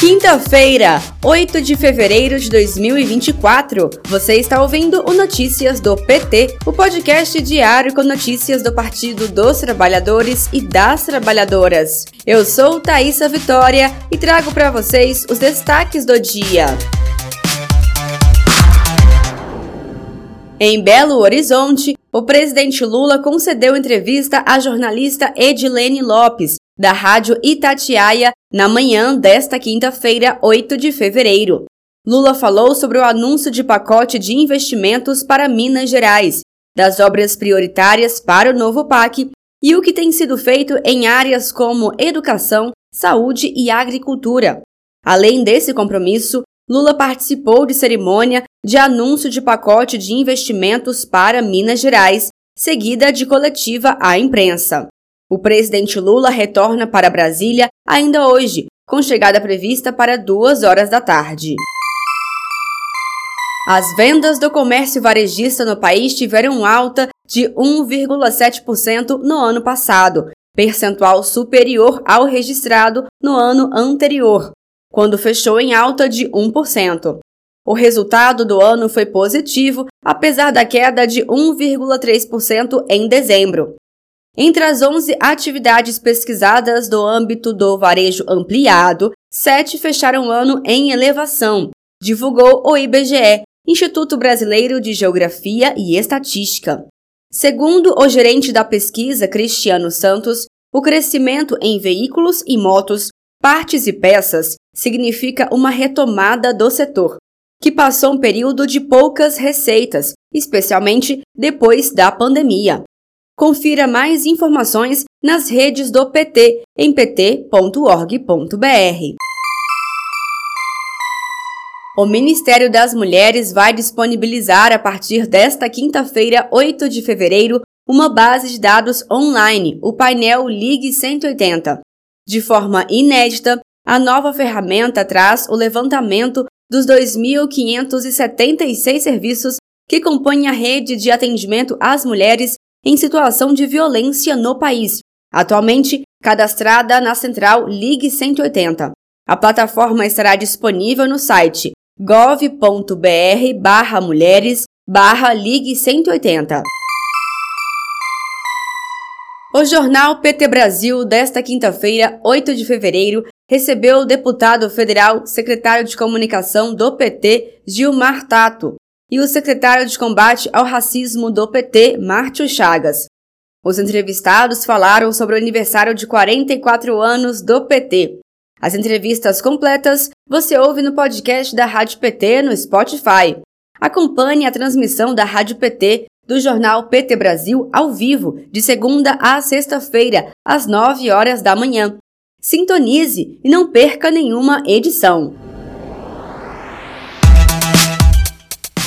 Quinta-feira, 8 de fevereiro de 2024. Você está ouvindo o Notícias do PT, o podcast diário com notícias do Partido dos Trabalhadores e das Trabalhadoras. Eu sou Thaisa Vitória e trago para vocês os destaques do dia. Em Belo Horizonte, o presidente Lula concedeu entrevista à jornalista Edilene Lopes, da Rádio Itatiaia, na manhã desta quinta-feira, 8 de fevereiro. Lula falou sobre o anúncio de pacote de investimentos para Minas Gerais, das obras prioritárias para o novo PAC e o que tem sido feito em áreas como educação, saúde e agricultura. Além desse compromisso, Lula participou de cerimônia de anúncio de pacote de investimentos para Minas Gerais, seguida de coletiva à imprensa. O presidente Lula retorna para Brasília ainda hoje, com chegada prevista para duas horas da tarde. As vendas do comércio varejista no país tiveram alta de 1,7% no ano passado, percentual superior ao registrado no ano anterior, quando fechou em alta de 1%. O resultado do ano foi positivo, apesar da queda de 1,3% em dezembro. Entre as 11 atividades pesquisadas do âmbito do varejo ampliado, sete fecharam o ano em elevação, divulgou o IBGE, Instituto Brasileiro de Geografia e Estatística. Segundo o gerente da pesquisa, Cristiano Santos, o crescimento em veículos e motos, partes e peças significa uma retomada do setor, que passou um período de poucas receitas, especialmente depois da pandemia. Confira mais informações nas redes do PT em pt.org.br. O Ministério das Mulheres vai disponibilizar a partir desta quinta-feira, 8 de fevereiro, uma base de dados online, o painel Ligue 180. De forma inédita, a nova ferramenta traz o levantamento dos 2.576 serviços que compõem a rede de atendimento às mulheres em situação de violência no país, atualmente cadastrada na central Ligue 180. A plataforma estará disponível no site gov.br mulheres Ligue 180. O jornal PT Brasil desta quinta-feira, 8 de fevereiro, recebeu o deputado federal, secretário de comunicação do PT, Gilmar Tato, e o secretário de combate ao racismo do PT, Márcio Chagas. Os entrevistados falaram sobre o aniversário de 44 anos do PT. As entrevistas completas você ouve no podcast da Rádio PT no Spotify. Acompanhe a transmissão da Rádio PT do jornal PT Brasil ao vivo, de segunda a sexta-feira, às 9 horas da manhã. Sintonize e não perca nenhuma edição.